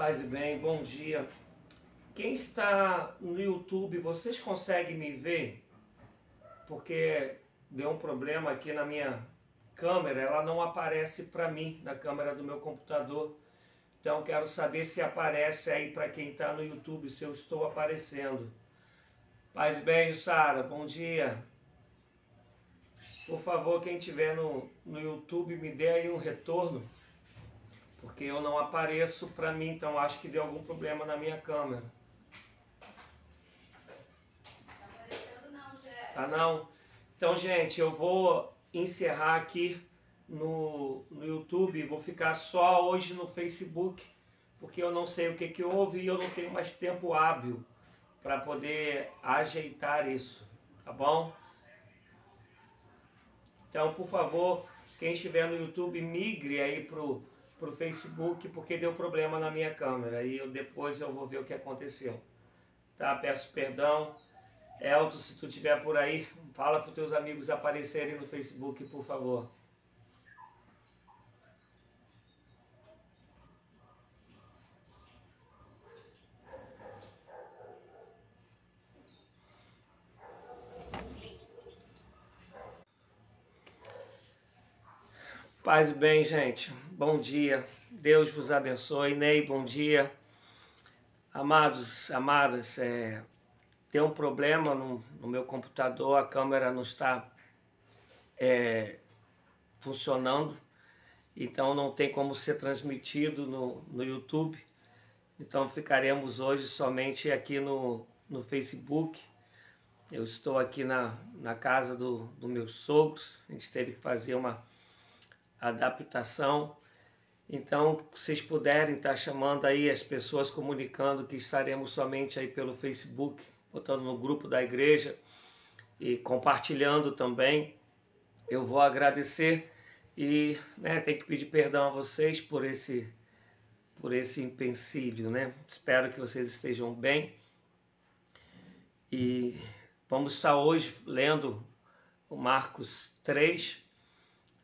Paz e bem, bom dia. Quem está no YouTube, vocês conseguem me ver? Porque deu um problema aqui na minha câmera, ela não aparece para mim na câmera do meu computador. Então quero saber se aparece aí para quem está no YouTube, se eu estou aparecendo. Paz e bem, Sara, bom dia. Por favor, quem estiver no, no YouTube, me dê aí um retorno porque eu não apareço para mim, então acho que deu algum problema na minha câmera. Tá aparecendo não, Jé. Tá não? Então, gente, eu vou encerrar aqui no, no YouTube, vou ficar só hoje no Facebook, porque eu não sei o que, que houve e eu não tenho mais tempo hábil para poder ajeitar isso, tá bom? Então, por favor, quem estiver no YouTube, migre aí pro para o Facebook porque deu problema na minha câmera e eu, depois eu vou ver o que aconteceu. Tá? Peço perdão. Elton, se tu estiver por aí, fala para os teus amigos aparecerem no Facebook, por favor. Paz e bem, gente. Bom dia. Deus vos abençoe. Ney, bom dia. Amados, amadas, é, tem um problema no, no, meu computador, a câmera não está é, funcionando, então não tem como ser transmitido no, no YouTube. Então ficaremos hoje somente aqui no, no Facebook. Eu estou aqui na, na casa do, do meus sogros, a gente teve que fazer uma adaptação. Então, vocês puderem estar chamando aí as pessoas comunicando que estaremos somente aí pelo Facebook, botando no grupo da igreja e compartilhando também. Eu vou agradecer e né, tenho que pedir perdão a vocês por esse por esse empecilho, né? Espero que vocês estejam bem. E vamos estar hoje lendo o Marcos 3,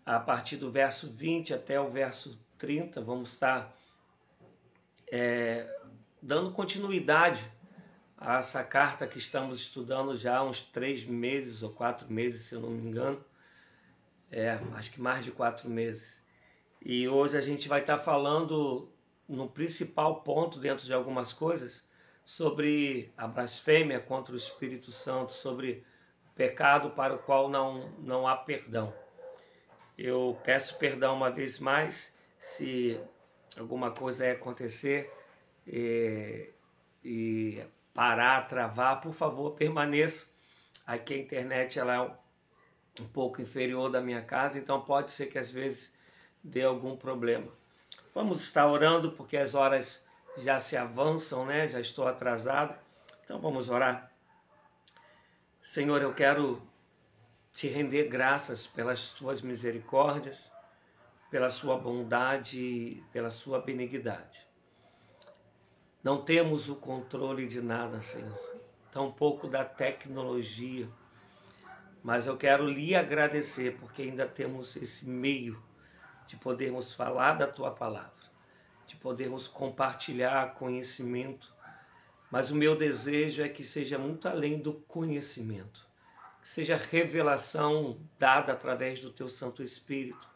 a partir do verso 20 até o verso 30, vamos estar é, dando continuidade a essa carta que estamos estudando já há uns três meses ou quatro meses, se eu não me engano. É, acho que mais de quatro meses. E hoje a gente vai estar falando no principal ponto, dentro de algumas coisas, sobre a blasfêmia contra o Espírito Santo, sobre pecado para o qual não, não há perdão. Eu peço perdão uma vez mais se alguma coisa acontecer e, e parar, travar, por favor, permaneça. Aqui a internet ela é um pouco inferior da minha casa, então pode ser que às vezes dê algum problema. Vamos estar orando porque as horas já se avançam, né? Já estou atrasado. Então vamos orar. Senhor, eu quero te render graças pelas tuas misericórdias, pela sua bondade, pela sua benignidade. Não temos o controle de nada, Senhor, tampouco da tecnologia, mas eu quero lhe agradecer porque ainda temos esse meio de podermos falar da tua palavra, de podermos compartilhar conhecimento, mas o meu desejo é que seja muito além do conhecimento que seja revelação dada através do teu Santo Espírito,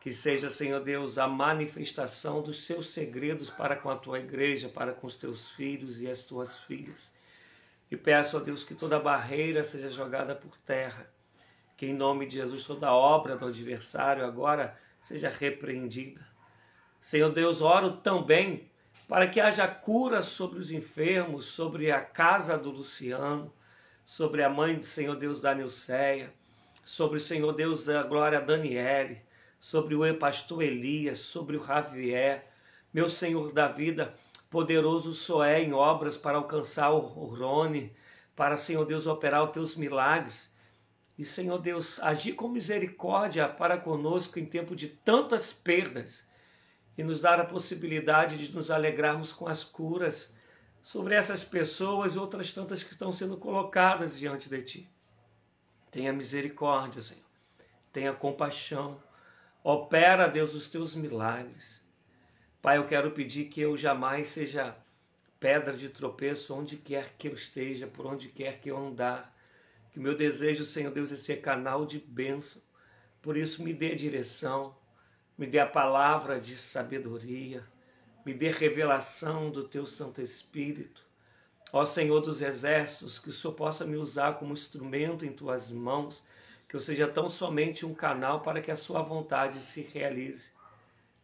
que seja, Senhor Deus, a manifestação dos seus segredos para com a tua igreja, para com os teus filhos e as tuas filhas. E peço a Deus que toda barreira seja jogada por terra, que em nome de Jesus toda obra do adversário agora seja repreendida. Senhor Deus, oro também para que haja cura sobre os enfermos, sobre a casa do Luciano, sobre a mãe do Senhor Deus da Nilceia, sobre o Senhor Deus da Glória Daniele, sobre o pastor Elias, sobre o Javier, meu Senhor da vida, poderoso sou é em obras para alcançar o Rony, para, Senhor Deus, operar os teus milagres. E, Senhor Deus, agir com misericórdia para conosco em tempo de tantas perdas e nos dar a possibilidade de nos alegrarmos com as curas sobre essas pessoas e outras tantas que estão sendo colocadas diante de ti. Tenha misericórdia, Senhor. Tenha compaixão. Opera, Deus, os teus milagres. Pai, eu quero pedir que eu jamais seja pedra de tropeço onde quer que eu esteja, por onde quer que eu andar. Que meu desejo, Senhor Deus, é ser canal de bênção. Por isso, me dê direção, me dê a palavra de sabedoria, me dê revelação do teu Santo Espírito. Ó Senhor dos Exércitos, que o Senhor possa me usar como instrumento em tuas mãos, que eu seja tão somente um canal para que a sua vontade se realize.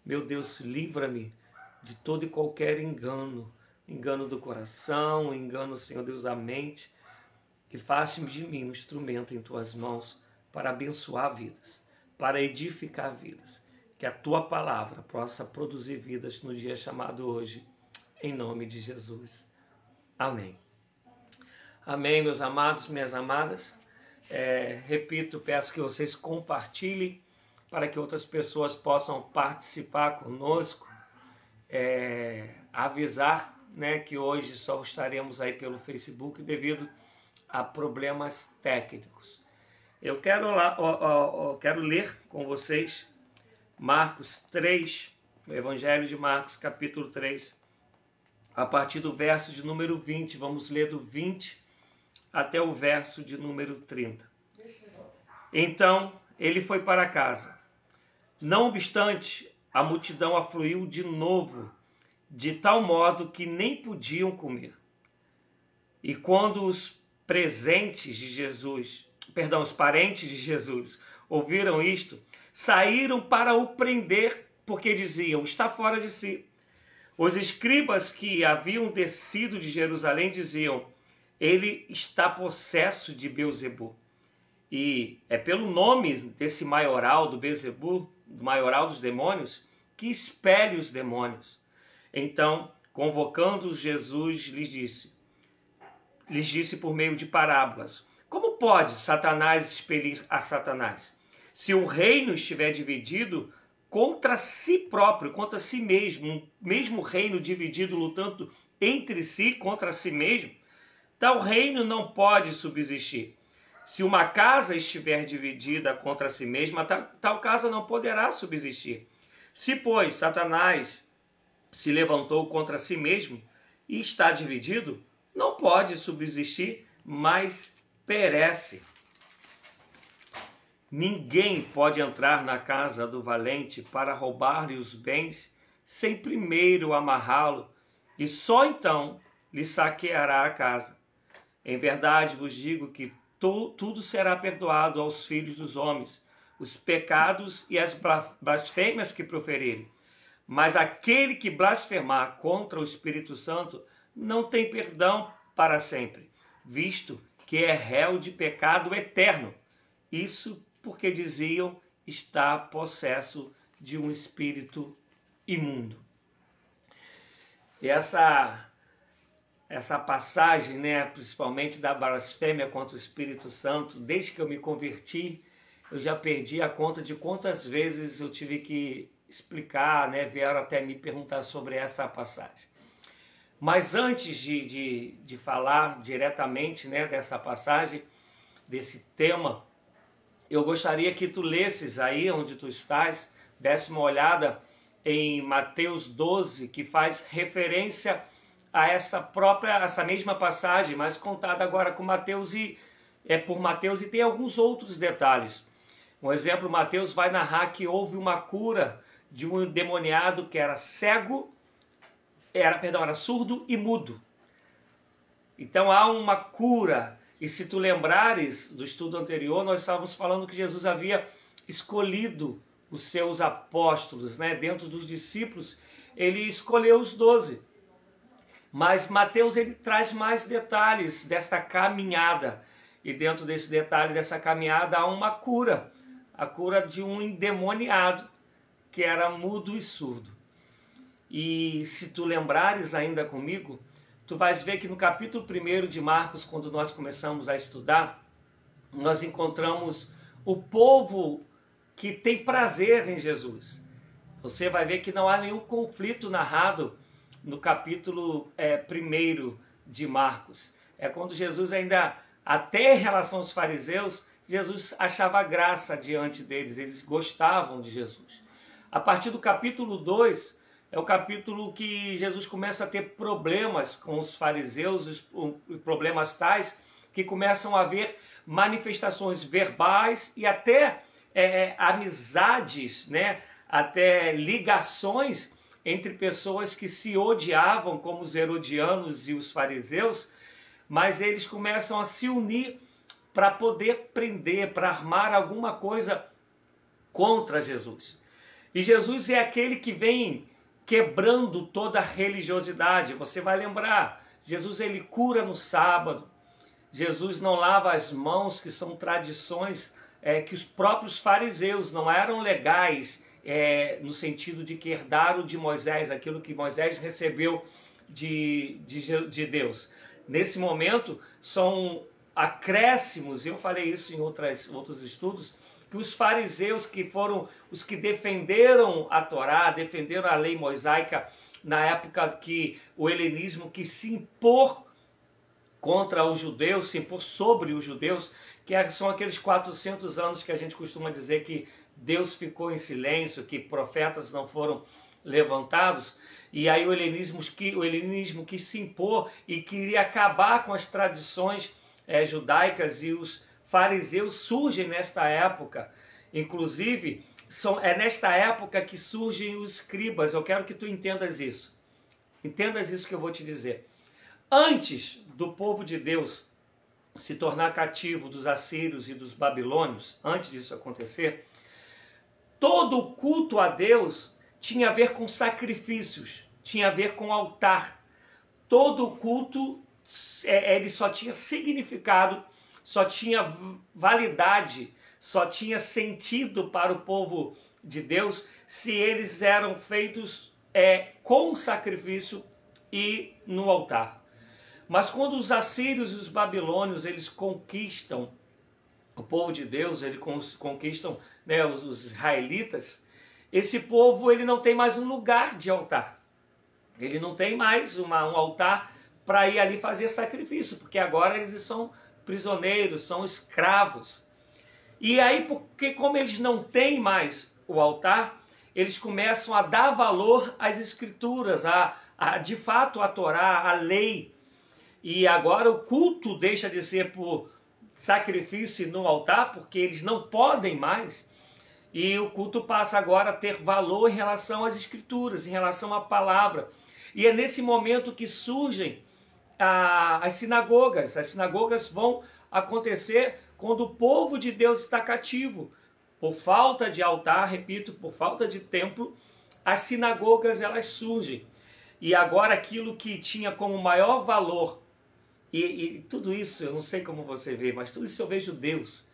Meu Deus, livra-me de todo e qualquer engano, engano do coração, engano, Senhor Deus, da mente, e faça-me de mim um instrumento em tuas mãos para abençoar vidas, para edificar vidas. Que a tua palavra possa produzir vidas no dia chamado hoje, em nome de Jesus. Amém. Amém, meus amados, minhas amadas. É, repito, peço que vocês compartilhem para que outras pessoas possam participar conosco. É, avisar né, que hoje só estaremos aí pelo Facebook devido a problemas técnicos. Eu quero, lá, ó, ó, ó, quero ler com vocês Marcos 3, o Evangelho de Marcos, capítulo 3, a partir do verso de número 20. Vamos ler do 20 até o verso de número 30. Então ele foi para casa. Não obstante, a multidão afluiu de novo, de tal modo que nem podiam comer. E quando os presentes de Jesus, perdão, os parentes de Jesus, ouviram isto, saíram para o prender, porque diziam: está fora de si. Os escribas que haviam descido de Jerusalém diziam: ele está possesso de Beuzebu. E é pelo nome desse maioral do Beuzebu, do maioral dos demônios, que expele os demônios. Então, convocando Jesus, lhes disse: lhes disse por meio de parábolas: Como pode Satanás expelir a Satanás? Se o reino estiver dividido, contra si próprio, contra si mesmo, um mesmo reino dividido, lutando entre si contra si mesmo, tal reino não pode subsistir. Se uma casa estiver dividida contra si mesma, tal, tal casa não poderá subsistir. Se, pois, Satanás se levantou contra si mesmo e está dividido, não pode subsistir, mas perece. Ninguém pode entrar na casa do valente para roubar-lhe os bens sem primeiro amarrá-lo, e só então lhe saqueará a casa. Em verdade vos digo que tu, tudo será perdoado aos filhos dos homens, os pecados e as blasfêmias que proferirem. Mas aquele que blasfemar contra o Espírito Santo não tem perdão para sempre, visto que é réu de pecado eterno. Isso porque diziam está possesso de um espírito imundo. E essa essa passagem, né, principalmente da blasfêmia contra o Espírito Santo, desde que eu me converti, eu já perdi a conta de quantas vezes eu tive que explicar, né, vieram até me perguntar sobre essa passagem. Mas antes de, de, de falar diretamente né, dessa passagem, desse tema, eu gostaria que tu lesses aí onde tu estás, desse uma olhada em Mateus 12, que faz referência a essa própria, essa mesma passagem, mas contada agora com Mateus e é por Mateus e tem alguns outros detalhes. Um exemplo, Mateus vai narrar que houve uma cura de um endemoniado que era cego, era, perdão, era surdo e mudo. Então há uma cura e se tu lembrares do estudo anterior, nós estávamos falando que Jesus havia escolhido os seus apóstolos, né? Dentro dos discípulos, ele escolheu os doze. Mas Mateus ele traz mais detalhes desta caminhada. E dentro desse detalhe dessa caminhada há uma cura, a cura de um endemoniado que era mudo e surdo. E se tu lembrares ainda comigo, tu vais ver que no capítulo 1 de Marcos, quando nós começamos a estudar, nós encontramos o povo que tem prazer em Jesus. Você vai ver que não há nenhum conflito narrado no capítulo é, 1 de Marcos. É quando Jesus ainda, até em relação aos fariseus, Jesus achava graça diante deles, eles gostavam de Jesus. A partir do capítulo 2, é o capítulo que Jesus começa a ter problemas com os fariseus, problemas tais que começam a haver manifestações verbais e até é, é, amizades, né? até ligações entre pessoas que se odiavam, como os herodianos e os fariseus, mas eles começam a se unir para poder prender, para armar alguma coisa contra Jesus. E Jesus é aquele que vem quebrando toda religiosidade. Você vai lembrar, Jesus ele cura no sábado. Jesus não lava as mãos, que são tradições é, que os próprios fariseus não eram legais é, no sentido de que herdaram de Moisés aquilo que Moisés recebeu de, de, de Deus. Nesse momento, são acréscimos, eu falei isso em outras, outros estudos, que os fariseus que foram os que defenderam a Torá, defenderam a lei mosaica na época que o helenismo quis se impor contra os judeus, se impor sobre os judeus, que é, são aqueles 400 anos que a gente costuma dizer que Deus ficou em silêncio, que profetas não foram levantados, e aí o helenismo, o helenismo quis se impor e queria acabar com as tradições é, judaicas e os fariseus surgem nesta época. Inclusive, são, é nesta época que surgem os escribas. Eu quero que tu entendas isso. Entendas isso que eu vou te dizer. Antes do povo de Deus se tornar cativo dos assírios e dos babilônios, antes disso acontecer, todo o culto a Deus tinha a ver com sacrifícios, tinha a ver com altar. Todo o culto é, ele só tinha significado só tinha validade, só tinha sentido para o povo de Deus se eles eram feitos é, com sacrifício e no altar. Mas quando os assírios e os babilônios eles conquistam o povo de Deus, eles conquistam né, os, os israelitas, esse povo ele não tem mais um lugar de altar. Ele não tem mais uma, um altar para ir ali fazer sacrifício, porque agora eles são prisioneiros, são escravos. E aí, porque como eles não têm mais o altar, eles começam a dar valor às escrituras, a, a de fato a Torá, a lei. E agora o culto deixa de ser por sacrifício no altar, porque eles não podem mais. E o culto passa agora a ter valor em relação às escrituras, em relação à palavra. E é nesse momento que surgem as sinagogas. As sinagogas vão acontecer quando o povo de Deus está cativo. Por falta de altar, repito, por falta de templo, as sinagogas elas surgem. E agora aquilo que tinha como maior valor, e, e tudo isso, eu não sei como você vê, mas tudo isso eu vejo Deus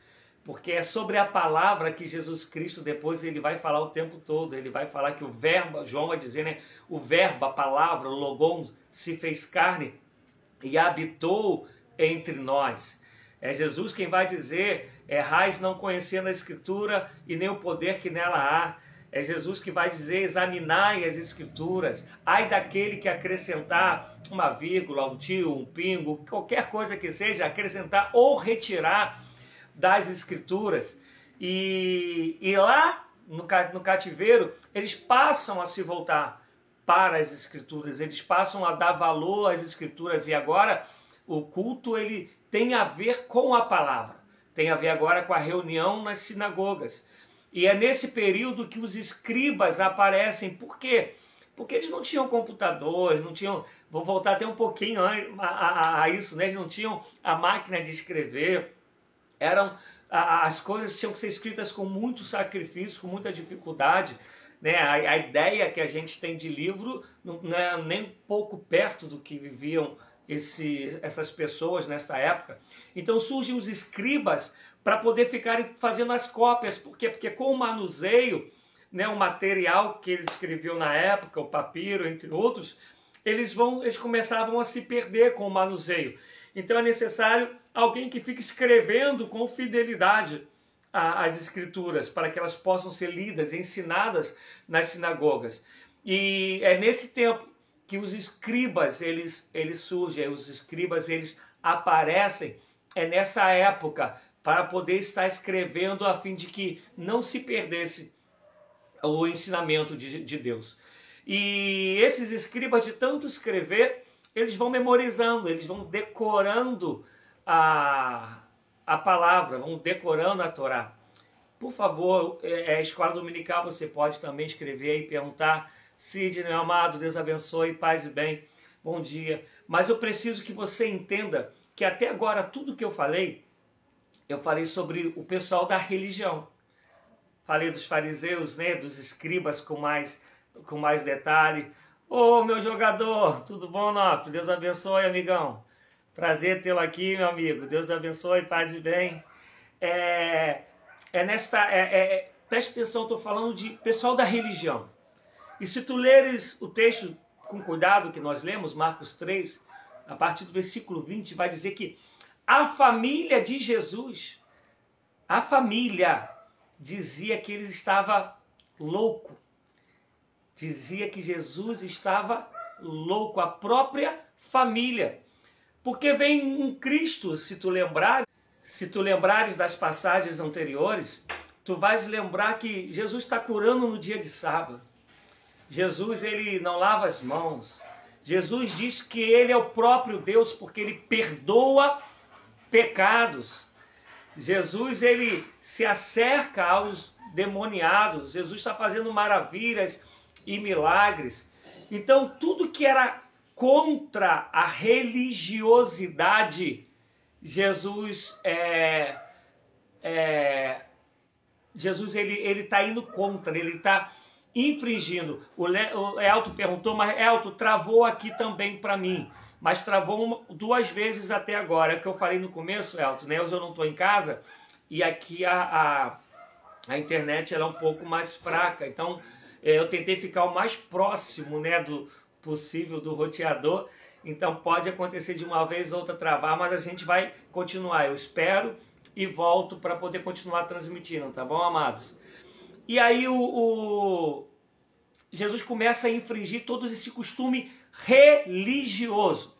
porque é sobre a palavra que Jesus Cristo depois ele vai falar o tempo todo. Ele vai falar que o verbo, João vai dizer, né? O verbo, a palavra, o logon se fez carne e habitou entre nós. É Jesus quem vai dizer: errais não conhecendo a Escritura e nem o poder que nela há. É Jesus que vai dizer: examinai as Escrituras. Ai daquele que acrescentar uma vírgula, um tio, um pingo, qualquer coisa que seja, acrescentar ou retirar das Escrituras. E, e lá no, no cativeiro, eles passam a se voltar para as escrituras, eles passam a dar valor às escrituras e agora o culto ele tem a ver com a palavra, tem a ver agora com a reunião nas sinagogas. E é nesse período que os escribas aparecem. Por quê? Porque eles não tinham computadores, não tinham. Vou voltar até um pouquinho a, a, a isso, né? Eles não tinham a máquina de escrever. Eram as coisas tinham que ser escritas com muito sacrifício, com muita dificuldade. Né? A, a, ideia que a gente tem de livro não é nem pouco perto do que viviam esse, essas pessoas nesta época. Então surgem os escribas para poder ficarem fazendo as cópias. Por quê? Porque com o manuseio, né, o material que eles escreviam na época, o papiro, entre outros, eles, vão, eles começavam a se perder com o manuseio. Então é necessário alguém que fique escrevendo com fidelidade a, as escrituras para que elas possam ser lidas, ensinadas nas sinagogas. E é nesse tempo que os escribas eles eles surgem, os escribas eles aparecem. É nessa época para poder estar escrevendo a fim de que não se perdesse o ensinamento de, de Deus. E esses escribas, de tanto escrever, eles vão memorizando, eles vão decorando a, a palavra, vão decorando a Torá. Por favor, é, é, escola dominical, você pode também escrever e perguntar. Sidney, amado, Deus abençoe, paz e bem, bom dia. Mas eu preciso que você entenda que até agora tudo que eu falei, eu falei sobre o pessoal da religião. Falei dos fariseus, né, dos escribas com mais, com mais detalhe. Ô, meu jogador, tudo bom, Nop? Deus abençoe, amigão. Prazer tê-lo aqui, meu amigo. Deus abençoe, paz e bem. É, é nesta. É, é, preste atenção, estou falando de pessoal da religião. E se tu leres o texto com cuidado que nós lemos, Marcos 3, a partir do versículo 20, vai dizer que a família de Jesus, a família, dizia que ele estava louco. Dizia que Jesus estava louco, a própria família. Porque vem um Cristo, se tu lembrar, se tu lembrares das passagens anteriores, tu vais lembrar que Jesus está curando no dia de sábado. Jesus ele não lava as mãos. Jesus diz que ele é o próprio Deus porque ele perdoa pecados. Jesus ele se acerca aos demoniados. Jesus está fazendo maravilhas e milagres. Então tudo que era contra a religiosidade, Jesus é, é Jesus ele ele está indo contra, ele está infringindo. O, Le, o Elton perguntou, mas Elton travou aqui também para mim. Mas travou uma, duas vezes até agora. É o que eu falei no começo, Elton, né? Eu não estou em casa e aqui a, a, a internet é um pouco mais fraca. Então é, eu tentei ficar o mais próximo né, do possível do roteador. Então pode acontecer de uma vez ou outra travar, mas a gente vai continuar. Eu espero e volto para poder continuar transmitindo, tá bom, amados? E aí o, o, Jesus começa a infringir todo esse costume religioso.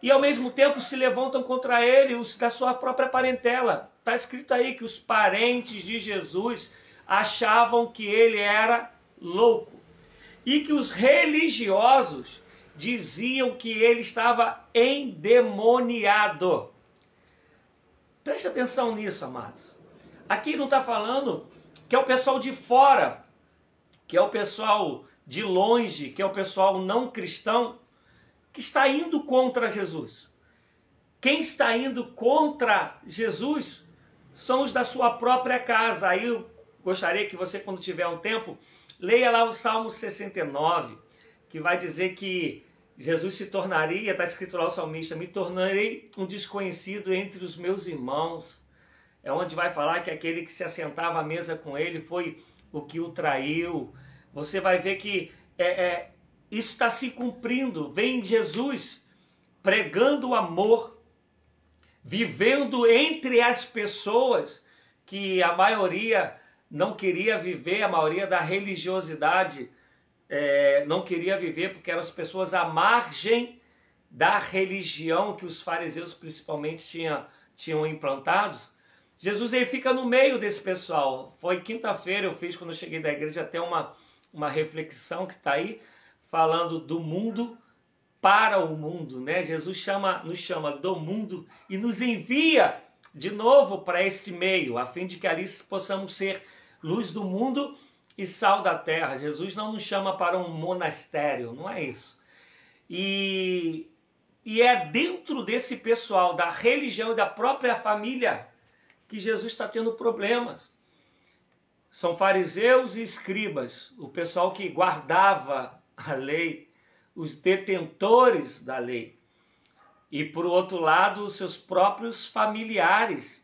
E ao mesmo tempo se levantam contra ele os da sua própria parentela. Está escrito aí que os parentes de Jesus achavam que ele era louco. E que os religiosos diziam que ele estava endemoniado. Preste atenção nisso, amados. Aqui não está falando que é o pessoal de fora, que é o pessoal de longe, que é o pessoal não cristão, que está indo contra Jesus. Quem está indo contra Jesus são os da sua própria casa. Aí eu gostaria que você, quando tiver um tempo, leia lá o Salmo 69, que vai dizer que Jesus se tornaria, está escrito lá o salmista, me tornarei um desconhecido entre os meus irmãos é onde vai falar que aquele que se assentava à mesa com ele foi o que o traiu. Você vai ver que é, é, isso está se cumprindo. Vem Jesus pregando o amor, vivendo entre as pessoas que a maioria não queria viver, a maioria da religiosidade é, não queria viver, porque eram as pessoas à margem da religião que os fariseus principalmente tinham, tinham implantados. Jesus ele fica no meio desse pessoal. Foi quinta-feira, eu fiz quando eu cheguei da igreja até uma, uma reflexão que está aí, falando do mundo para o mundo, né? Jesus chama, nos chama do mundo e nos envia de novo para este meio, a fim de que ali possamos ser luz do mundo e sal da terra. Jesus não nos chama para um monastério, não é isso. E, e é dentro desse pessoal, da religião e da própria família, que Jesus está tendo problemas. São fariseus e escribas, o pessoal que guardava a lei, os detentores da lei. E por outro lado, os seus próprios familiares,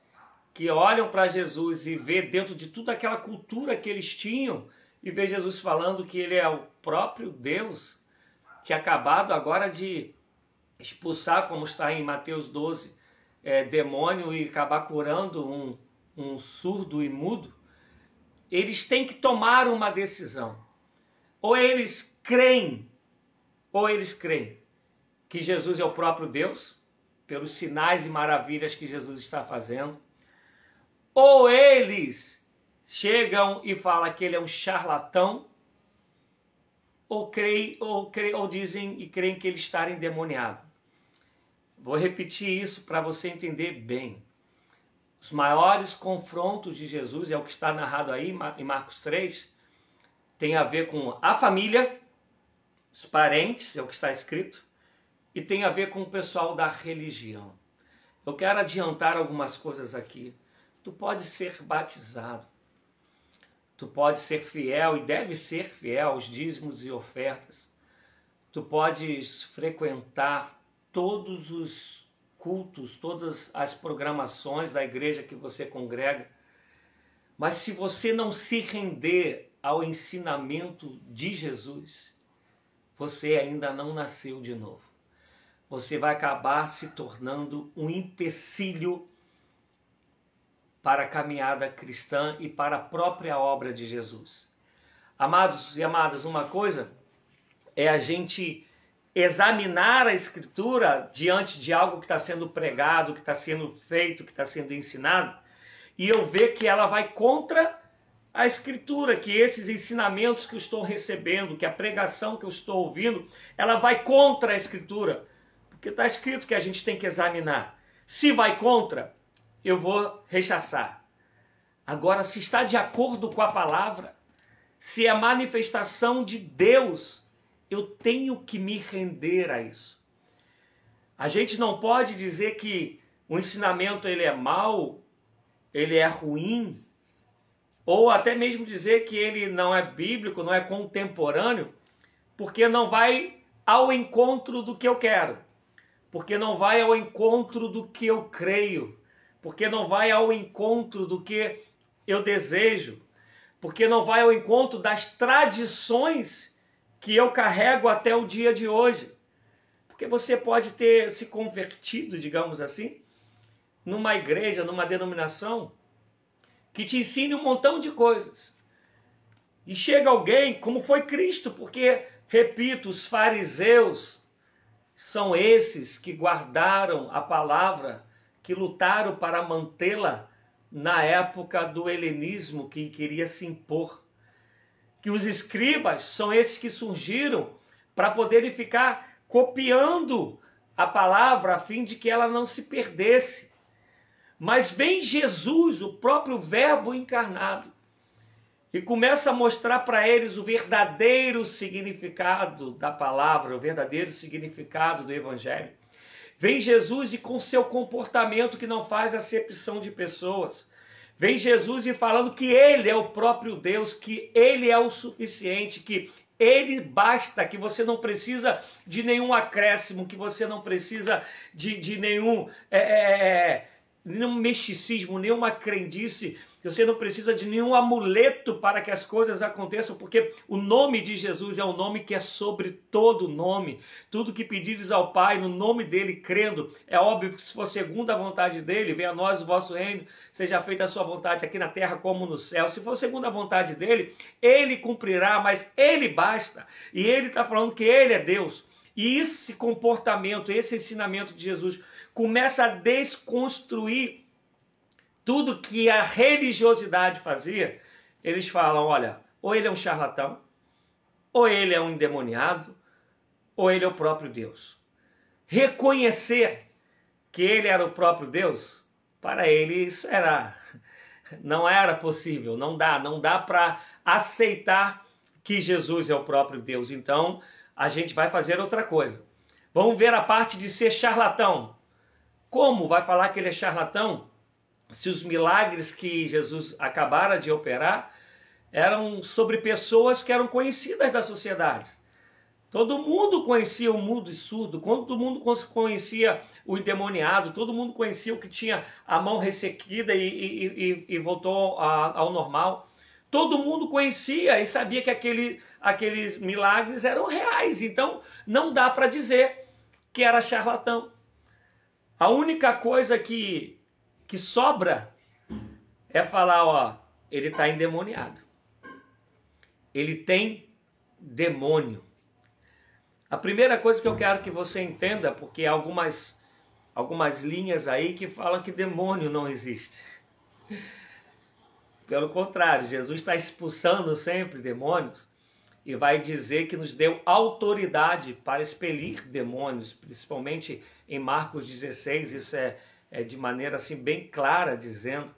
que olham para Jesus e vê dentro de toda aquela cultura que eles tinham, e vê Jesus falando que ele é o próprio Deus, que acabado agora de expulsar, como está em Mateus 12, é, demônio e acabar curando um, um surdo e mudo, eles têm que tomar uma decisão. Ou eles creem, ou eles creem que Jesus é o próprio Deus, pelos sinais e maravilhas que Jesus está fazendo, ou eles chegam e falam que ele é um charlatão, ou creem ou, creem, ou dizem e creem que ele está endemoniado. Vou repetir isso para você entender bem. Os maiores confrontos de Jesus, é o que está narrado aí em Marcos 3, tem a ver com a família, os parentes, é o que está escrito, e tem a ver com o pessoal da religião. Eu quero adiantar algumas coisas aqui. Tu pode ser batizado, tu pode ser fiel e deve ser fiel aos dízimos e ofertas. Tu podes frequentar todos os cultos, todas as programações da igreja que você congrega. Mas se você não se render ao ensinamento de Jesus, você ainda não nasceu de novo. Você vai acabar se tornando um empecilho para a caminhada cristã e para a própria obra de Jesus. Amados e amadas, uma coisa é a gente examinar a Escritura diante de algo que está sendo pregado, que está sendo feito, que está sendo ensinado, e eu ver que ela vai contra a Escritura, que esses ensinamentos que eu estou recebendo, que a pregação que eu estou ouvindo, ela vai contra a Escritura. Porque está escrito que a gente tem que examinar. Se vai contra, eu vou rechaçar. Agora, se está de acordo com a palavra, se é manifestação de Deus, eu tenho que me render a isso. A gente não pode dizer que o ensinamento ele é mau, ele é ruim, ou até mesmo dizer que ele não é bíblico, não é contemporâneo, porque não vai ao encontro do que eu quero, porque não vai ao encontro do que eu creio, porque não vai ao encontro do que eu desejo, porque não vai ao encontro das tradições que eu carrego até o dia de hoje. Porque você pode ter se convertido, digamos assim, numa igreja, numa denominação, que te ensine um montão de coisas. E chega alguém, como foi Cristo, porque, repito, os fariseus são esses que guardaram a palavra que lutaram para mantê-la na época do helenismo que queria se impor. Que os escribas são esses que surgiram para poderem ficar copiando a palavra a fim de que ela não se perdesse. Mas vem Jesus, o próprio Verbo encarnado, e começa a mostrar para eles o verdadeiro significado da palavra, o verdadeiro significado do Evangelho. Vem Jesus e com seu comportamento que não faz acepção de pessoas. Vem Jesus e falando que Ele é o próprio Deus, que Ele é o suficiente, que Ele basta, que você não precisa de nenhum acréscimo, que você não precisa de, de nenhum, é, é, é nenhum misticismo, nenhuma crendice, você não precisa de nenhum amuleto para que as coisas aconteçam, porque o nome de Jesus é um nome que é sobre todo nome. Tudo que pedires ao Pai no nome dele, crendo, é óbvio que se for segundo a vontade dele, venha a nós o vosso reino, seja feita a sua vontade aqui na terra como no céu. Se for segundo a vontade dele, ele cumprirá, mas ele basta. E ele está falando que ele é Deus. E esse comportamento, esse ensinamento de Jesus começa a desconstruir tudo que a religiosidade fazia, eles falam: olha, ou ele é um charlatão, ou ele é um endemoniado, ou ele é o próprio Deus. Reconhecer que ele era o próprio Deus, para eles era não era possível, não dá, não dá para aceitar que Jesus é o próprio Deus. Então, a gente vai fazer outra coisa. Vamos ver a parte de ser charlatão. Como vai falar que ele é charlatão? Se os milagres que Jesus acabara de operar eram sobre pessoas que eram conhecidas da sociedade. Todo mundo conhecia o mudo e surdo, todo mundo conhecia o endemoniado, todo mundo conhecia o que tinha a mão ressequida e, e, e, e voltou a, ao normal. Todo mundo conhecia e sabia que aquele, aqueles milagres eram reais. Então não dá para dizer que era charlatão. A única coisa que que sobra é falar, ó, ele está endemoniado. Ele tem demônio. A primeira coisa que eu quero que você entenda, porque há algumas, algumas linhas aí que falam que demônio não existe. Pelo contrário, Jesus está expulsando sempre demônios. e vai dizer que nos deu autoridade para expelir demônios, principalmente em Marcos 16, isso é, é de maneira assim bem clara dizendo.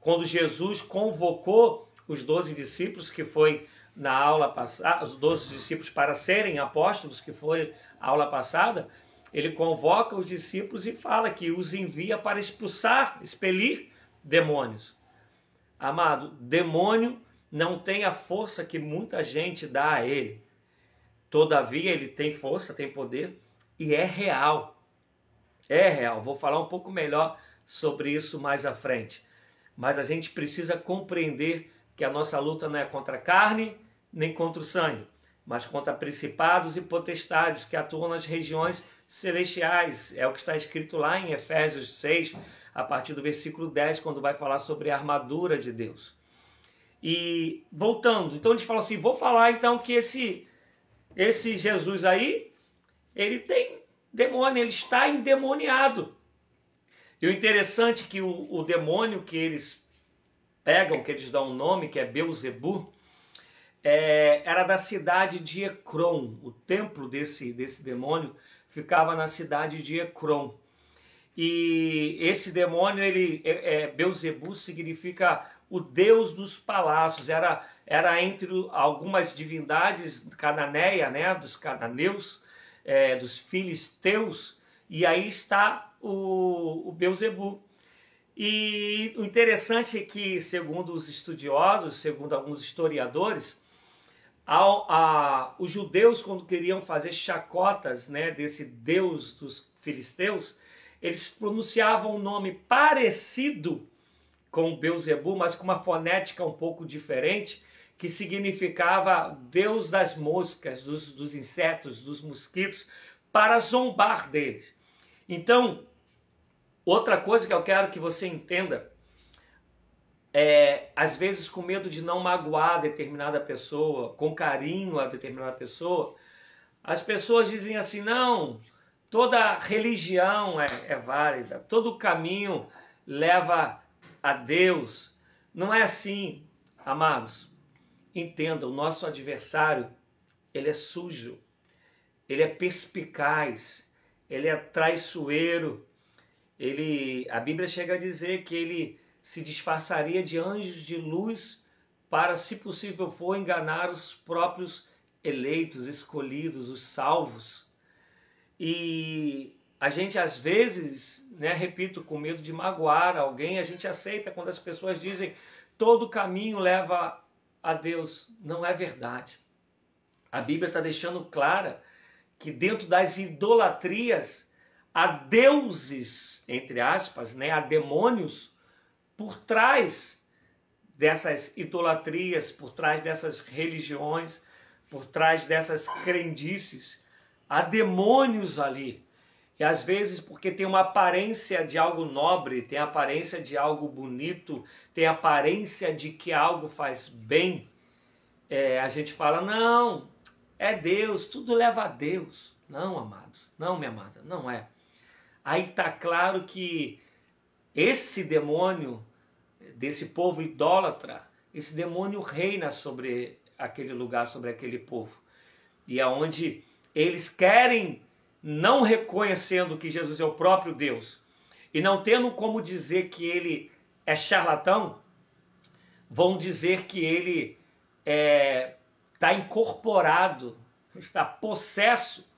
Quando Jesus convocou os doze discípulos, que foi na aula passada, os doze discípulos para serem apóstolos, que foi a aula passada, ele convoca os discípulos e fala que os envia para expulsar, expelir demônios. Amado, demônio não tem a força que muita gente dá a ele. Todavia, ele tem força, tem poder e é real. É real. Vou falar um pouco melhor sobre isso mais à frente. Mas a gente precisa compreender que a nossa luta não é contra a carne nem contra o sangue, mas contra principados e potestades que atuam nas regiões celestiais. É o que está escrito lá em Efésios 6, a partir do versículo 10, quando vai falar sobre a armadura de Deus. E voltando, então eles falam assim: vou falar então que esse, esse Jesus aí, ele tem demônio, ele está endemoniado. E o interessante é que o, o demônio que eles pegam, que eles dão um nome, que é Beuzebu, é, era da cidade de Ekron. O templo desse, desse demônio ficava na cidade de Ekron. E esse demônio, ele, é, é, Beuzebu, significa o deus dos palácios. Era, era entre algumas divindades cananeia, né, dos cananeus, é, dos filisteus, e aí está o, o Beuzebu. E o interessante é que, segundo os estudiosos, segundo alguns historiadores, ao, a, os judeus, quando queriam fazer chacotas né, desse deus dos filisteus, eles pronunciavam um nome parecido com Beuzebu, mas com uma fonética um pouco diferente, que significava Deus das moscas, dos, dos insetos, dos mosquitos, para zombar deles. Então, outra coisa que eu quero que você entenda é, às vezes com medo de não magoar determinada pessoa, com carinho a determinada pessoa, as pessoas dizem assim: não, toda religião é, é válida, todo caminho leva a Deus. Não é assim, amados. Entenda, o nosso adversário, ele é sujo, ele é perspicaz, ele é traiçoeiro. Ele, a Bíblia chega a dizer que ele se disfarçaria de anjos de luz para, se possível for, enganar os próprios eleitos, escolhidos, os salvos. E a gente às vezes, né, repito, com medo de magoar alguém, a gente aceita quando as pessoas dizem todo caminho leva a Deus. Não é verdade. A Bíblia está deixando clara que dentro das idolatrias há deuses, entre aspas, né, há demônios por trás dessas idolatrias, por trás dessas religiões, por trás dessas crendices. Há demônios ali. E às vezes, porque tem uma aparência de algo nobre, tem aparência de algo bonito, tem aparência de que algo faz bem, é, a gente fala: não, é Deus, tudo leva a Deus. Não, amados, não, minha amada, não é. Aí está claro que esse demônio, desse povo idólatra, esse demônio reina sobre aquele lugar, sobre aquele povo. E aonde eles querem não reconhecendo que Jesus é o próprio Deus e não tendo como dizer que ele é charlatão, vão dizer que ele está é, tá incorporado, está possesso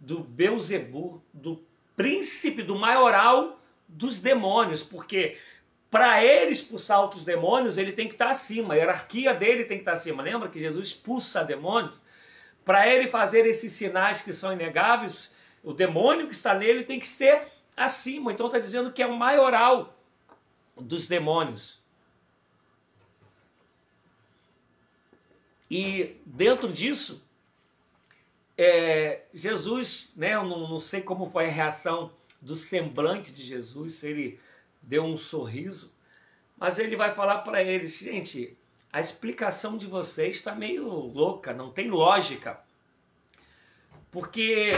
do Beuzebu, do príncipe, do maioral dos demônios, porque para ele expulsar outros demônios, ele tem que estar tá acima, a hierarquia dele tem que estar tá acima. Lembra que Jesus expulsa demônios? Para ele fazer esses sinais que são inegáveis, o demônio que está nele tem que ser acima. Então está dizendo que é o maioral dos demônios. E dentro disso, é, Jesus, né, eu não, não, sei como foi a reação do semblante de Jesus, se ele deu um sorriso, mas ele vai falar para eles, gente, a explicação de vocês está meio louca, não tem lógica. Porque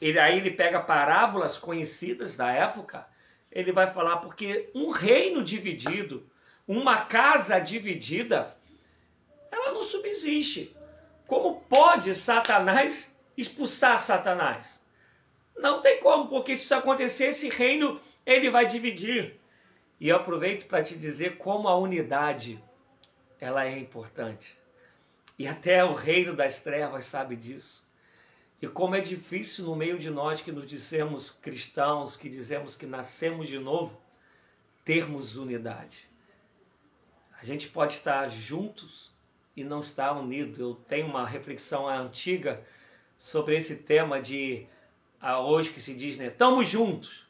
ele, aí ele pega parábolas conhecidas da época, ele vai falar porque um reino dividido, uma casa dividida, ela não subsiste. como pode Satanás expulsar Satanás? Não tem como, porque se isso acontecer, esse reino ele vai dividir. E eu aproveito para te dizer como a unidade ela é importante. E até o reino das trevas sabe disso. E como é difícil no meio de nós que nos dizemos cristãos, que dizemos que nascemos de novo, termos unidade. A gente pode estar juntos e não estar unido. Eu tenho uma reflexão antiga sobre esse tema de a hoje que se diz, né? Estamos juntos.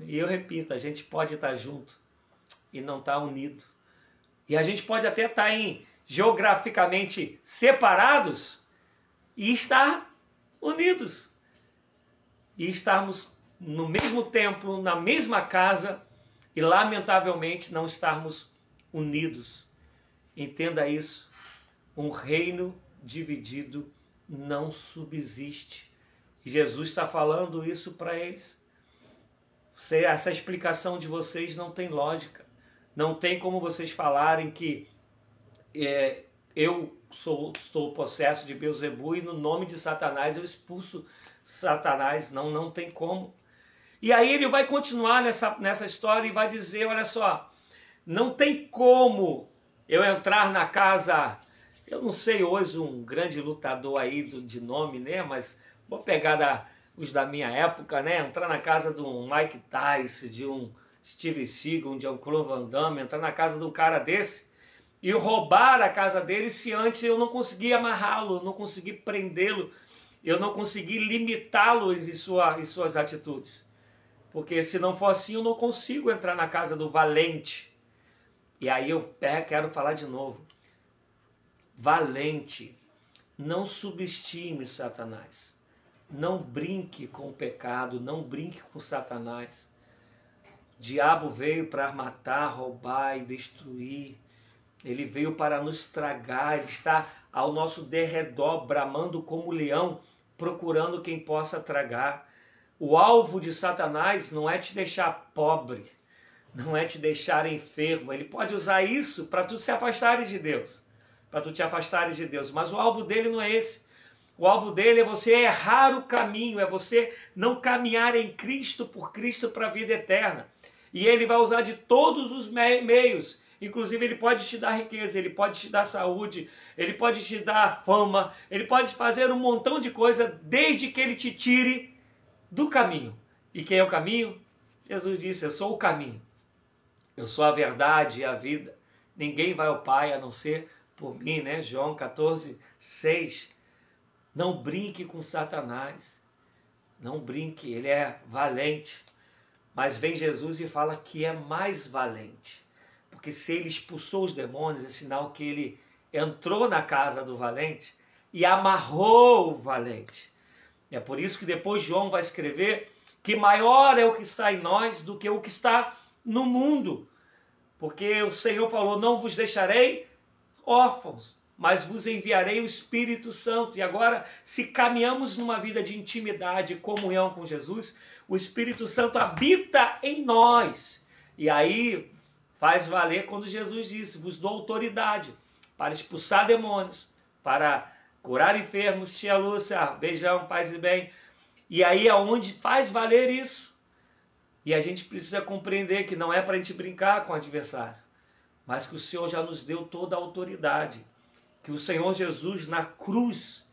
E eu repito, a gente pode estar junto e não estar unido. E a gente pode até estar em geograficamente separados e estar unidos. E estarmos no mesmo templo, na mesma casa e lamentavelmente não estarmos unidos. Entenda isso. Um reino dividido não subsiste. Jesus está falando isso para eles. Essa explicação de vocês não tem lógica. Não tem como vocês falarem que é, eu sou, estou possesso de Beuzebu e no nome de Satanás eu expulso Satanás. Não, não tem como. E aí ele vai continuar nessa, nessa história e vai dizer: olha só, não tem como eu entrar na casa. Eu não sei hoje um grande lutador aí do, de nome, né? Mas vou pegar da, os da minha época, né? Entrar na casa de um Mike Tyson, de um Steve Seagal, de um Claude Van Damme, entrar na casa de um cara desse e roubar a casa dele se antes eu não conseguir amarrá-lo, não conseguir prendê-lo, eu não conseguir limitá-lo em, sua, em suas atitudes. Porque se não for assim, eu não consigo entrar na casa do valente. E aí eu quero falar de novo. Valente, não subestime Satanás. Não brinque com o pecado, não brinque com Satanás. Diabo veio para matar, roubar e destruir. Ele veio para nos tragar, ele está ao nosso derredor, bramando como leão, procurando quem possa tragar. O alvo de Satanás não é te deixar pobre, não é te deixar enfermo. Ele pode usar isso para tu se afastares de Deus, para tu te afastares de Deus. Mas o alvo dele não é esse. O alvo dele é você errar o caminho, é você não caminhar em Cristo por Cristo para a vida eterna. E ele vai usar de todos os meios Inclusive, ele pode te dar riqueza, ele pode te dar saúde, ele pode te dar fama, ele pode fazer um montão de coisa desde que ele te tire do caminho. E quem é o caminho? Jesus disse: Eu sou o caminho, eu sou a verdade e a vida. Ninguém vai ao Pai a não ser por mim, né? João 14, 6. Não brinque com Satanás. Não brinque, ele é valente. Mas vem Jesus e fala que é mais valente. Porque se ele expulsou os demônios, é sinal que ele entrou na casa do valente e amarrou o valente. É por isso que depois João vai escrever que maior é o que está em nós do que o que está no mundo. Porque o Senhor falou: Não vos deixarei órfãos, mas vos enviarei o Espírito Santo. E agora, se caminhamos numa vida de intimidade e comunhão com Jesus, o Espírito Santo habita em nós. E aí faz valer quando Jesus disse: Vos dou autoridade para expulsar demônios, para curar enfermos. Tia Lúcia, beijão, paz e bem. E aí é onde faz valer isso. E a gente precisa compreender que não é para a gente brincar com o adversário, mas que o Senhor já nos deu toda a autoridade. Que o Senhor Jesus na cruz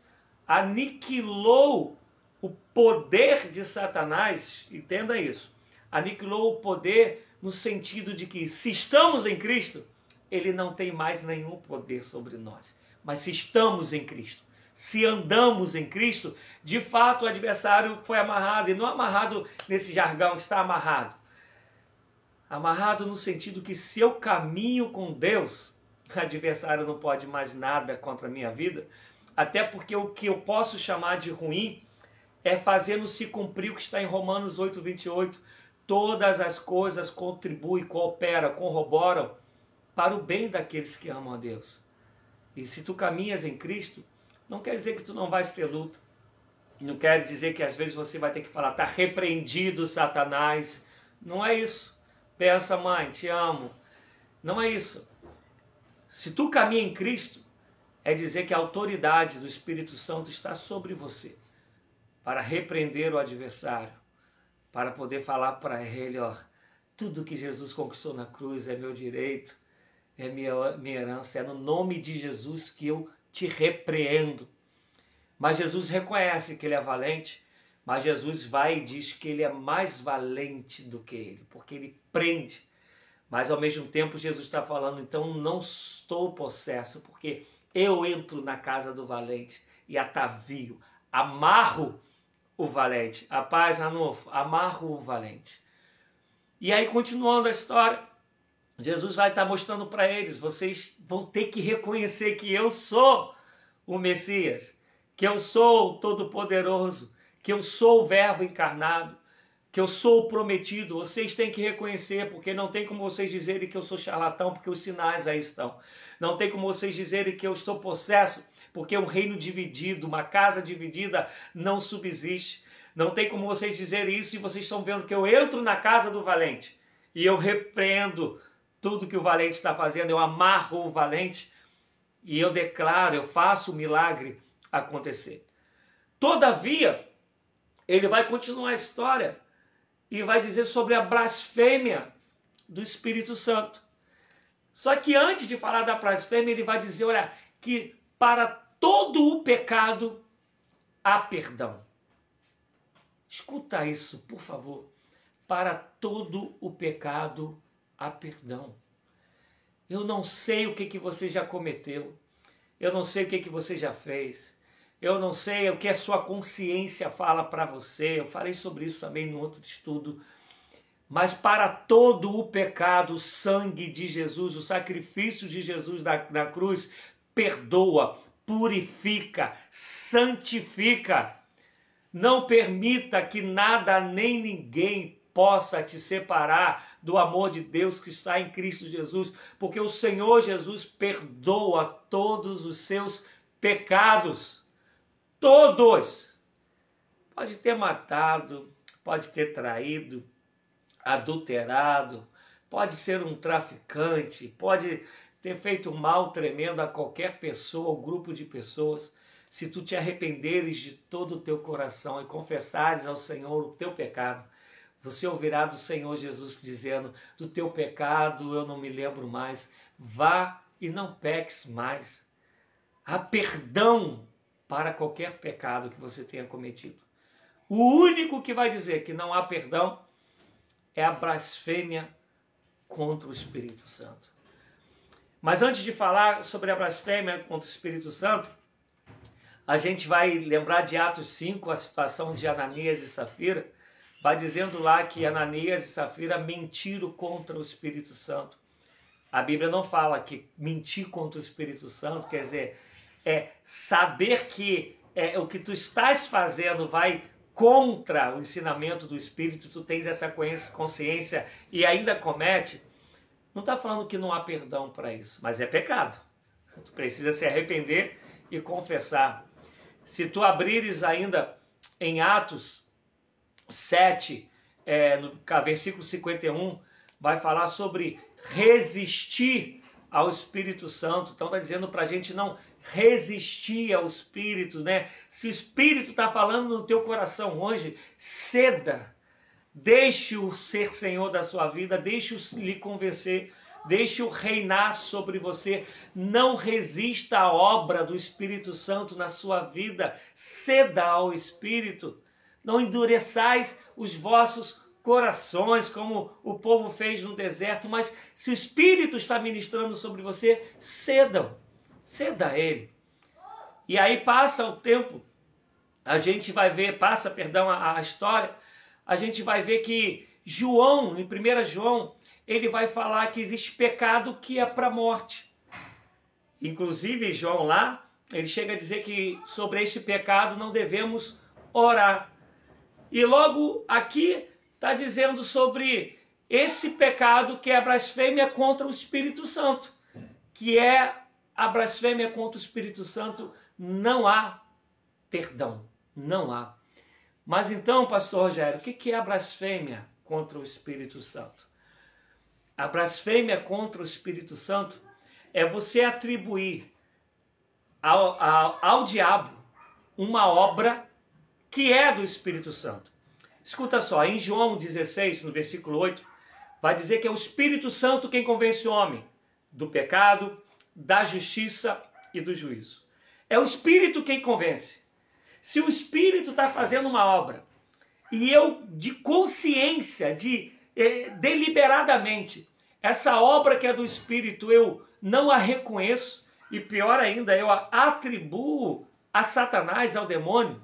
aniquilou o poder de Satanás, entenda isso, aniquilou o poder no sentido de que se estamos em Cristo, ele não tem mais nenhum poder sobre nós. Mas se estamos em Cristo, se andamos em Cristo, de fato o adversário foi amarrado, e não amarrado nesse jargão, está amarrado. Amarrado no sentido que se eu caminho com Deus, o adversário não pode mais nada contra a minha vida, até porque o que eu posso chamar de ruim é fazendo se cumprir o que está em Romanos 8, 28, Todas as coisas contribuem, cooperam, corroboram para o bem daqueles que amam a Deus. E se tu caminhas em Cristo, não quer dizer que tu não vais ter luta. Não quer dizer que às vezes você vai ter que falar, está repreendido Satanás. Não é isso. Pensa, mãe, te amo. Não é isso. Se tu caminha em Cristo, é dizer que a autoridade do Espírito Santo está sobre você para repreender o adversário, para poder falar para ele, ó, tudo que Jesus conquistou na cruz é meu direito, é minha, minha herança, é no nome de Jesus que eu te repreendo. Mas Jesus reconhece que ele é valente, mas Jesus vai e diz que ele é mais valente do que ele, porque ele prende. Mas ao mesmo tempo Jesus está falando, então não estou possesso, porque eu entro na casa do valente e atavio, amarro o valente. A paz, Ranulfo, amarro o valente. E aí, continuando a história, Jesus vai estar mostrando para eles: vocês vão ter que reconhecer que eu sou o Messias, que eu sou o Todo-Poderoso, que eu sou o Verbo encarnado, que eu sou o prometido. Vocês têm que reconhecer, porque não tem como vocês dizerem que eu sou charlatão, porque os sinais aí estão. Não tem como vocês dizerem que eu estou possesso, porque um reino dividido, uma casa dividida não subsiste. Não tem como vocês dizerem isso e vocês estão vendo que eu entro na casa do valente e eu repreendo tudo que o valente está fazendo, eu amarro o valente e eu declaro, eu faço o milagre acontecer. Todavia, ele vai continuar a história e vai dizer sobre a blasfêmia do Espírito Santo. Só que antes de falar da blasfêmia, ele vai dizer, olha, que para todo o pecado há perdão. Escuta isso, por favor. Para todo o pecado há perdão. Eu não sei o que, que você já cometeu. Eu não sei o que, que você já fez. Eu não sei o que a sua consciência fala para você. Eu falei sobre isso também no outro estudo mas para todo o pecado, o sangue de Jesus, o sacrifício de Jesus na, na cruz, perdoa, purifica, santifica. Não permita que nada nem ninguém possa te separar do amor de Deus que está em Cristo Jesus, porque o Senhor Jesus perdoa todos os seus pecados. Todos. Pode ter matado, pode ter traído, adulterado, pode ser um traficante, pode ter feito mal tremendo a qualquer pessoa ou grupo de pessoas. Se tu te arrependeres de todo o teu coração e confessares ao Senhor o teu pecado, você ouvirá do Senhor Jesus dizendo: Do teu pecado eu não me lembro mais, vá e não peques mais. Há perdão para qualquer pecado que você tenha cometido. O único que vai dizer que não há perdão é a blasfêmia contra o Espírito Santo. Mas antes de falar sobre a blasfêmia contra o Espírito Santo, a gente vai lembrar de Atos 5, a situação de Ananias e Safira, vai dizendo lá que Ananias e Safira mentiram contra o Espírito Santo. A Bíblia não fala que mentir contra o Espírito Santo quer dizer é saber que é, o que tu estás fazendo vai contra o ensinamento do Espírito, tu tens essa consciência e ainda comete, não está falando que não há perdão para isso, mas é pecado. Tu precisa se arrepender e confessar. Se tu abrires ainda em Atos 7, é, no versículo 51, vai falar sobre resistir ao Espírito Santo. Então está dizendo para a gente não resistir ao Espírito, né? Se o Espírito está falando no teu coração hoje, ceda. Deixe-o ser Senhor da sua vida, deixe-o lhe convencer, deixe-o reinar sobre você. Não resista à obra do Espírito Santo na sua vida, ceda ao Espírito. Não endureçais os vossos corações, como o povo fez no deserto, mas se o Espírito está ministrando sobre você, cedam ceda a ele. E aí passa o tempo, a gente vai ver, passa, perdão, a, a história, a gente vai ver que João, em 1 João, ele vai falar que existe pecado que é para a morte. Inclusive, João lá, ele chega a dizer que sobre este pecado não devemos orar. E logo aqui está dizendo sobre esse pecado que é a blasfêmia contra o Espírito Santo, que é a blasfêmia contra o Espírito Santo não há perdão. Não há. Mas então, pastor Rogério, o que é a blasfêmia contra o Espírito Santo? A blasfêmia contra o Espírito Santo é você atribuir ao, ao, ao diabo uma obra que é do Espírito Santo. Escuta só, em João 16, no versículo 8, vai dizer que é o Espírito Santo quem convence o homem do pecado, da justiça e do juízo. É o Espírito quem convence. Se o Espírito está fazendo uma obra e eu, de consciência, de eh, deliberadamente, essa obra que é do Espírito, eu não a reconheço, e pior ainda, eu a atribuo a Satanás, ao demônio,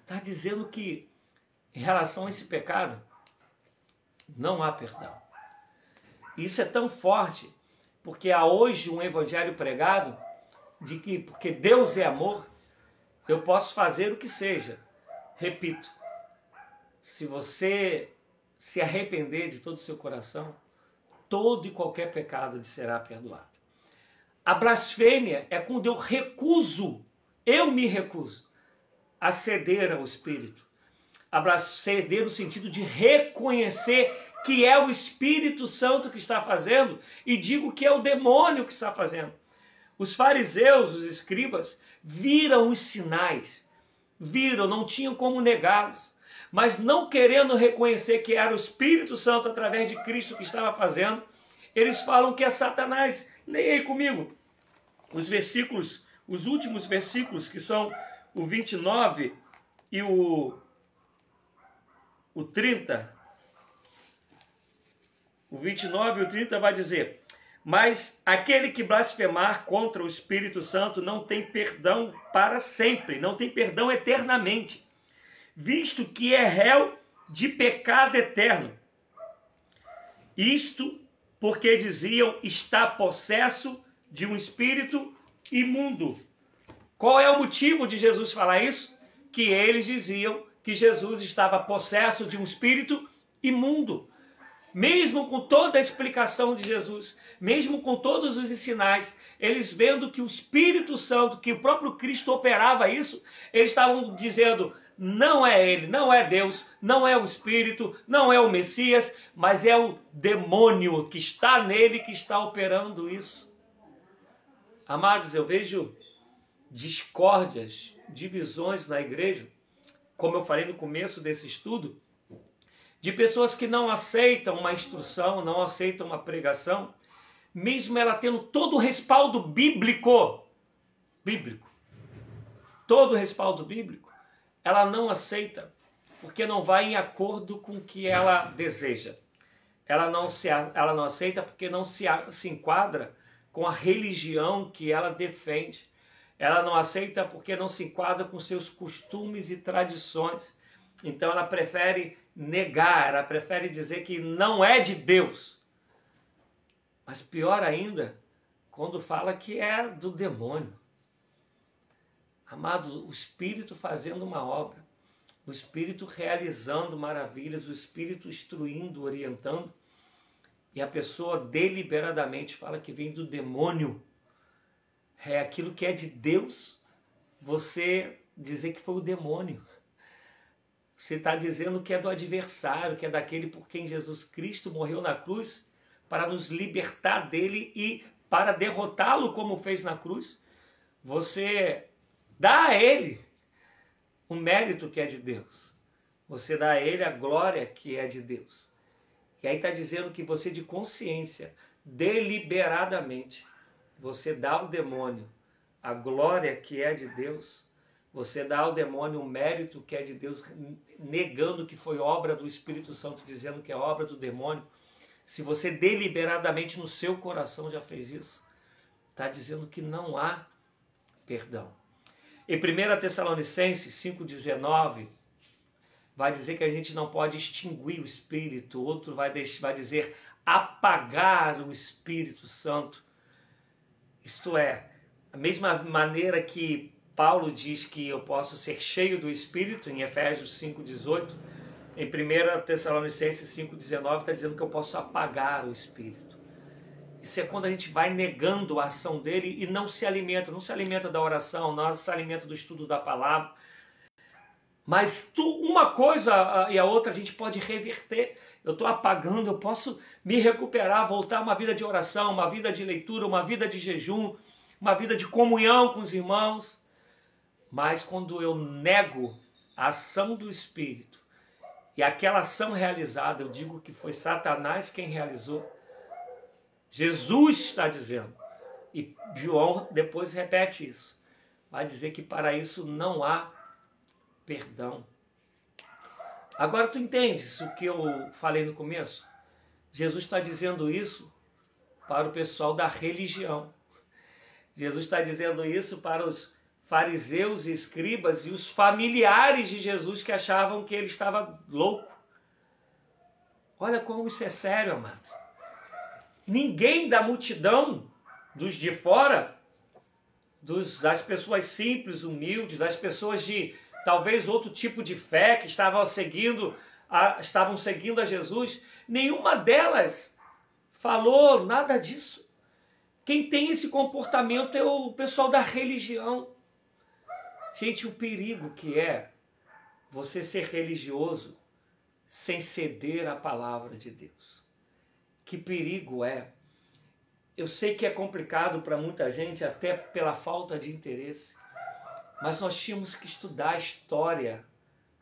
está dizendo que em relação a esse pecado, não há perdão. Isso é tão forte, porque há hoje um evangelho pregado de que, porque Deus é amor, eu posso fazer o que seja. Repito, se você se arrepender de todo o seu coração, todo e qualquer pecado lhe será perdoado. A blasfêmia é quando eu recuso, eu me recuso a ceder ao Espírito. A ceder no sentido de reconhecer que é o Espírito Santo que está fazendo e digo que é o demônio que está fazendo. Os fariseus, os escribas, viram os sinais, viram, não tinham como negá-los, mas não querendo reconhecer que era o Espírito Santo através de Cristo que estava fazendo, eles falam que é Satanás. Leia aí comigo os versículos, os últimos versículos, que são o 29 e o, o 30. O 29 e o 30 vai dizer: Mas aquele que blasfemar contra o Espírito Santo não tem perdão para sempre, não tem perdão eternamente, visto que é réu de pecado eterno. Isto porque diziam está possesso de um espírito imundo. Qual é o motivo de Jesus falar isso? Que eles diziam que Jesus estava possesso de um espírito imundo. Mesmo com toda a explicação de Jesus, mesmo com todos os sinais, eles vendo que o Espírito Santo, que o próprio Cristo operava isso, eles estavam dizendo: não é ele, não é Deus, não é o Espírito, não é o Messias, mas é o demônio que está nele que está operando isso. Amados, eu vejo discórdias, divisões na igreja, como eu falei no começo desse estudo, de pessoas que não aceitam uma instrução, não aceitam uma pregação, mesmo ela tendo todo o respaldo bíblico, bíblico, todo o respaldo bíblico, ela não aceita porque não vai em acordo com o que ela deseja. Ela não, se, ela não aceita porque não se, se enquadra com a religião que ela defende. Ela não aceita porque não se enquadra com seus costumes e tradições. Então ela prefere negar, ela prefere dizer que não é de Deus. Mas pior ainda, quando fala que é do demônio. Amados, o Espírito fazendo uma obra, o Espírito realizando maravilhas, o Espírito instruindo, orientando, e a pessoa deliberadamente fala que vem do demônio. É aquilo que é de Deus, você dizer que foi o demônio. Você está dizendo que é do adversário, que é daquele por quem Jesus Cristo morreu na cruz, para nos libertar dele e para derrotá-lo, como fez na cruz. Você Dá a Ele o mérito que é de Deus. Você dá a Ele a glória que é de Deus. E aí está dizendo que você, de consciência, deliberadamente, você dá ao demônio a glória que é de Deus. Você dá ao demônio o mérito que é de Deus, negando que foi obra do Espírito Santo, dizendo que é obra do demônio. Se você deliberadamente no seu coração já fez isso, está dizendo que não há perdão. Em 1 Tessalonicenses 5,19, vai dizer que a gente não pode extinguir o Espírito, outro vai, vai dizer apagar o Espírito Santo. Isto é, a mesma maneira que Paulo diz que eu posso ser cheio do Espírito, em Efésios 5,18, em 1 Tessalonicenses 5,19 está dizendo que eu posso apagar o Espírito. Isso é quando a gente vai negando a ação dele e não se alimenta, não se alimenta da oração, não se alimenta do estudo da palavra. Mas tu, uma coisa e a outra a gente pode reverter. Eu estou apagando, eu posso me recuperar, voltar a uma vida de oração, uma vida de leitura, uma vida de jejum, uma vida de comunhão com os irmãos. Mas quando eu nego a ação do Espírito e aquela ação realizada, eu digo que foi Satanás quem realizou. Jesus está dizendo. E João depois repete isso. Vai dizer que para isso não há perdão. Agora tu entendes o que eu falei no começo? Jesus está dizendo isso para o pessoal da religião. Jesus está dizendo isso para os fariseus e escribas e os familiares de Jesus que achavam que ele estava louco. Olha como isso é sério, amados. Ninguém da multidão, dos de fora, dos, das pessoas simples, humildes, das pessoas de talvez outro tipo de fé que estavam seguindo a, estavam seguindo a Jesus, nenhuma delas falou nada disso. Quem tem esse comportamento é o pessoal da religião. Gente, o perigo que é você ser religioso sem ceder à palavra de Deus. Que perigo é. Eu sei que é complicado para muita gente, até pela falta de interesse. Mas nós tínhamos que estudar a história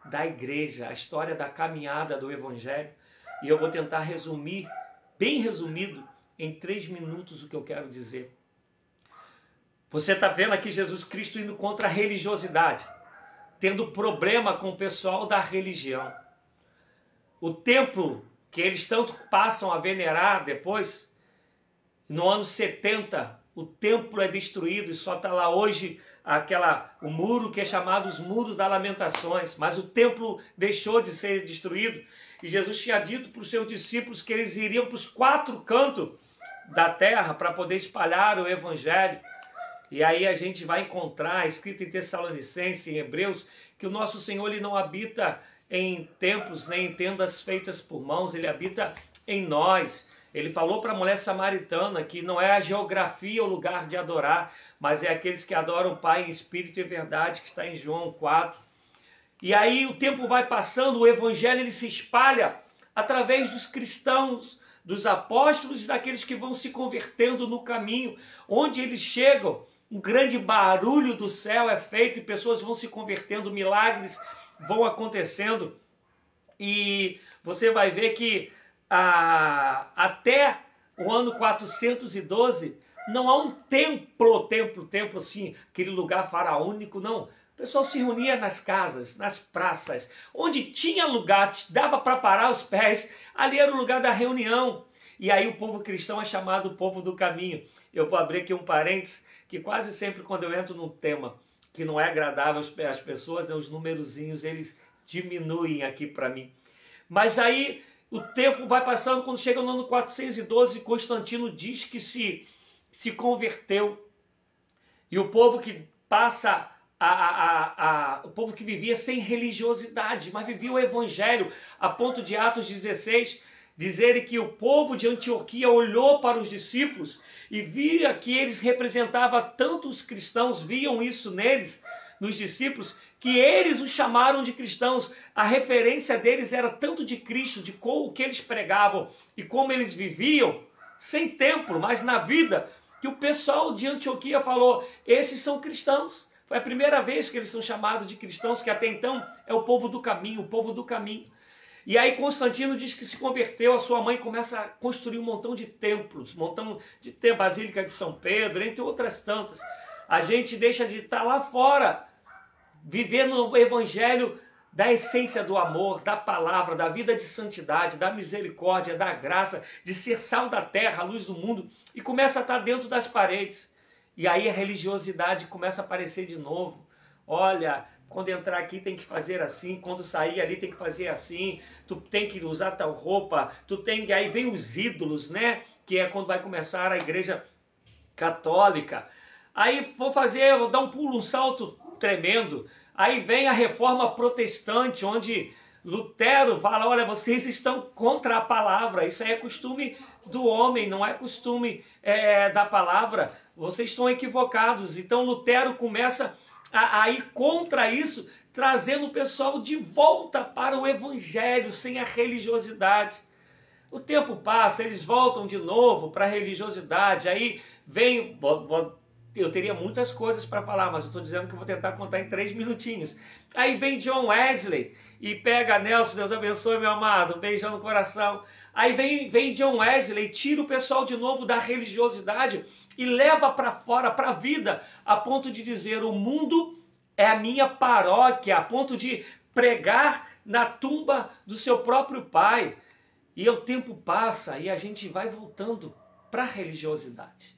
da igreja, a história da caminhada do Evangelho. E eu vou tentar resumir, bem resumido, em três minutos o que eu quero dizer. Você está vendo aqui Jesus Cristo indo contra a religiosidade, tendo problema com o pessoal da religião. O templo que eles tanto passam a venerar depois, no ano 70, o templo é destruído e só está lá hoje aquela o muro que é chamado os muros das lamentações, mas o templo deixou de ser destruído e Jesus tinha dito para os seus discípulos que eles iriam para os quatro cantos da terra para poder espalhar o evangelho. E aí a gente vai encontrar escrito em Tessalonicense, em Hebreus, que o nosso Senhor ele não habita em templos nem em tendas feitas por mãos, ele habita em nós. Ele falou para a mulher samaritana que não é a geografia o lugar de adorar, mas é aqueles que adoram o Pai em espírito e verdade, que está em João 4. E aí o tempo vai passando, o evangelho ele se espalha através dos cristãos, dos apóstolos e daqueles que vão se convertendo no caminho. Onde eles chegam, um grande barulho do céu é feito e pessoas vão se convertendo, milagres vão acontecendo. E você vai ver que a, até o ano 412, não há um templo, templo, templo assim, aquele lugar faraônico, não. O pessoal se reunia nas casas, nas praças, onde tinha lugar, dava para parar os pés, ali era o lugar da reunião. E aí o povo cristão é chamado o povo do caminho. Eu vou abrir aqui um parênteses, que quase sempre quando eu entro num tema que não é agradável às pessoas, né, os numerozinhos eles diminuem aqui para mim. Mas aí o tempo vai passando, quando chega no ano 412, Constantino diz que se, se converteu. E o povo que passa a, a, a, o povo que vivia sem religiosidade, mas vivia o evangelho, a ponto de Atos 16 dizerem que o povo de Antioquia olhou para os discípulos e via que eles representavam tanto os cristãos, viam isso neles, nos discípulos, que eles os chamaram de cristãos. A referência deles era tanto de Cristo, de o que eles pregavam e como eles viviam, sem templo, mas na vida, que o pessoal de Antioquia falou: esses são cristãos. Foi a primeira vez que eles são chamados de cristãos, que até então é o povo do caminho, o povo do caminho. E aí Constantino diz que se converteu, a sua mãe começa a construir um montão de templos, um montão de Basílica de São Pedro, entre outras tantas. A gente deixa de estar lá fora viver no evangelho da essência do amor, da palavra, da vida de santidade, da misericórdia, da graça, de ser sal da terra, a luz do mundo, e começa a estar dentro das paredes. E aí a religiosidade começa a aparecer de novo. Olha, quando entrar aqui tem que fazer assim, quando sair ali tem que fazer assim, tu tem que usar tal roupa, tu tem que. Aí vem os ídolos, né? Que é quando vai começar a igreja católica. Aí vou fazer, vou dar um pulo, um salto tremendo. Aí vem a reforma protestante, onde Lutero fala: olha, vocês estão contra a palavra. Isso aí é costume do homem, não é costume é, da palavra. Vocês estão equivocados. Então Lutero começa a, a ir contra isso, trazendo o pessoal de volta para o evangelho, sem a religiosidade. O tempo passa, eles voltam de novo para a religiosidade. Aí vem, eu teria muitas coisas para falar, mas eu estou dizendo que eu vou tentar contar em três minutinhos. Aí vem John Wesley e pega Nelson, Deus abençoe, meu amado, um beijão no coração. Aí vem, vem John Wesley, tira o pessoal de novo da religiosidade e leva para fora, para a vida, a ponto de dizer: o mundo é a minha paróquia, a ponto de pregar na tumba do seu próprio pai. E o tempo passa e a gente vai voltando para a religiosidade.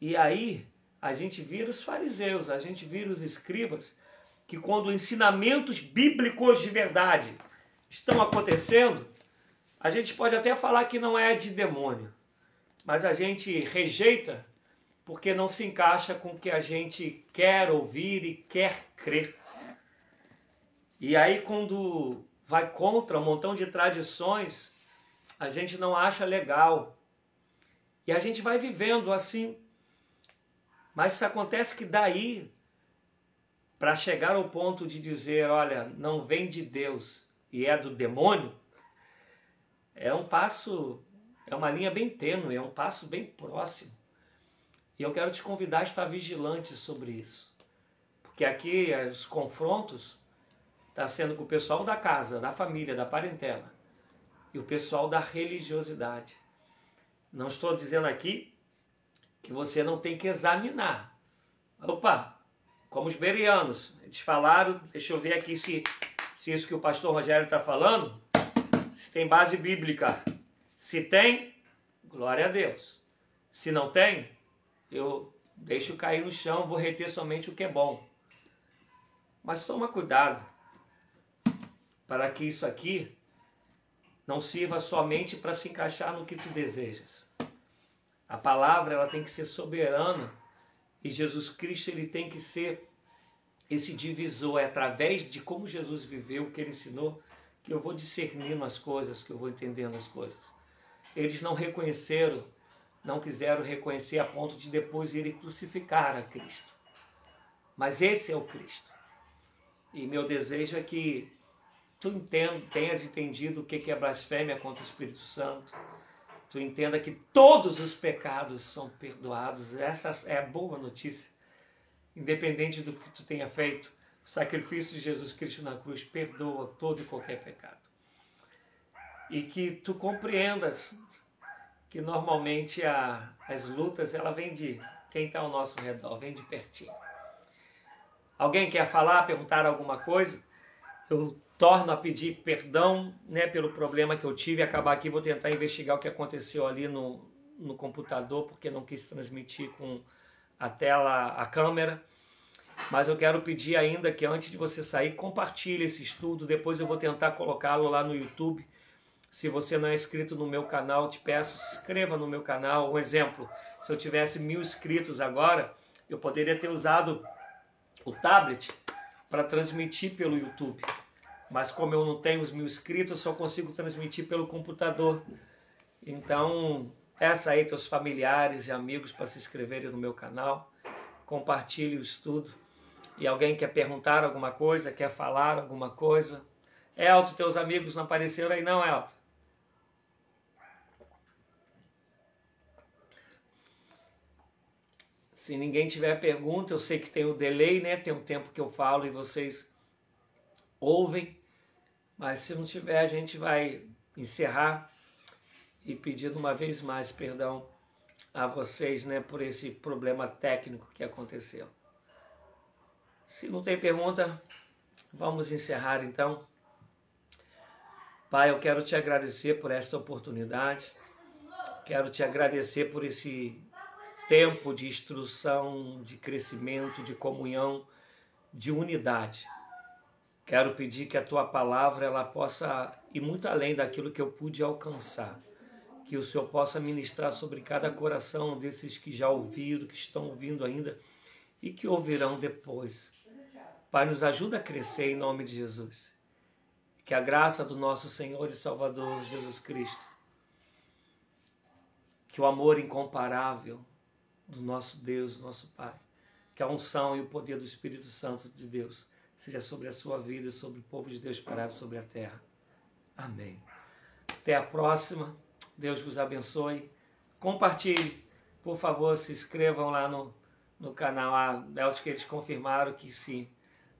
E aí a gente vira os fariseus, a gente vira os escribas, que quando ensinamentos bíblicos de verdade estão acontecendo, a gente pode até falar que não é de demônio, mas a gente rejeita porque não se encaixa com o que a gente quer ouvir e quer crer. E aí, quando vai contra um montão de tradições, a gente não acha legal. E a gente vai vivendo assim. Mas acontece que daí, para chegar ao ponto de dizer, olha, não vem de Deus e é do demônio, é um passo, é uma linha bem tênue, é um passo bem próximo. E eu quero te convidar a estar vigilante sobre isso. Porque aqui os confrontos está sendo com o pessoal da casa, da família, da parentela e o pessoal da religiosidade. Não estou dizendo aqui que você não tem que examinar. Opa, como os berianos, eles falaram, deixa eu ver aqui se, se isso que o pastor Rogério está falando, se tem base bíblica. Se tem, glória a Deus. Se não tem, eu deixo cair no chão, vou reter somente o que é bom. Mas toma cuidado para que isso aqui não sirva somente para se encaixar no que tu desejas. A palavra ela tem que ser soberana e Jesus Cristo ele tem que ser esse divisor. É através de como Jesus viveu, o que ele ensinou, que eu vou discernindo as coisas, que eu vou entendendo as coisas. Eles não reconheceram, não quiseram reconhecer a ponto de depois irem crucificar a Cristo. Mas esse é o Cristo. E meu desejo é que tu entenda, tenhas entendido o que é blasfêmia contra o Espírito Santo, tu entenda que todos os pecados são perdoados. Essa é a boa notícia. Independente do que tu tenha feito, o sacrifício de Jesus Cristo na cruz perdoa todo e qualquer pecado. E que tu compreendas que normalmente a, as lutas ela vem de quem está ao nosso redor, vem de pertinho. Alguém quer falar, perguntar alguma coisa? Eu torno a pedir perdão né, pelo problema que eu tive. Acabar aqui, vou tentar investigar o que aconteceu ali no, no computador, porque não quis transmitir com a tela, a câmera. Mas eu quero pedir ainda que antes de você sair, compartilhe esse estudo. Depois eu vou tentar colocá-lo lá no YouTube. Se você não é inscrito no meu canal, te peço, se inscreva no meu canal. Um exemplo, se eu tivesse mil inscritos agora, eu poderia ter usado o tablet para transmitir pelo YouTube mas como eu não tenho os mil inscritos, eu só consigo transmitir pelo computador. Então, peça aí teus familiares e amigos para se inscreverem no meu canal, compartilhe o estudo. E alguém quer perguntar alguma coisa, quer falar alguma coisa? Elton, teus amigos não apareceram aí não, Elton? Se ninguém tiver pergunta, eu sei que tem o delay, né? Tem um tempo que eu falo e vocês ouvem. Mas se não tiver, a gente vai encerrar e pedindo uma vez mais perdão a vocês né, por esse problema técnico que aconteceu. Se não tem pergunta, vamos encerrar então. Pai, eu quero te agradecer por esta oportunidade. Quero te agradecer por esse tempo de instrução, de crescimento, de comunhão, de unidade. Quero pedir que a tua palavra ela possa ir muito além daquilo que eu pude alcançar. Que o Senhor possa ministrar sobre cada coração desses que já ouviram, que estão ouvindo ainda e que ouvirão depois. Pai, nos ajuda a crescer em nome de Jesus. Que a graça do nosso Senhor e Salvador Jesus Cristo, que o amor incomparável do nosso Deus, nosso Pai, que a unção e o poder do Espírito Santo de Deus seja sobre a sua vida, sobre o povo de Deus parado sobre a terra. Amém. Até a próxima. Deus vos abençoe. Compartilhe. Por favor, se inscrevam lá no, no canal. Ah, Delta que eles confirmaram que sim.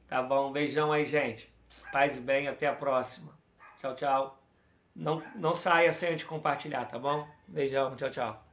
Tá bom? Beijão aí, gente. Paz e bem, até a próxima. Tchau, tchau. Não, não saia sem a gente compartilhar, tá bom? Beijão, tchau, tchau.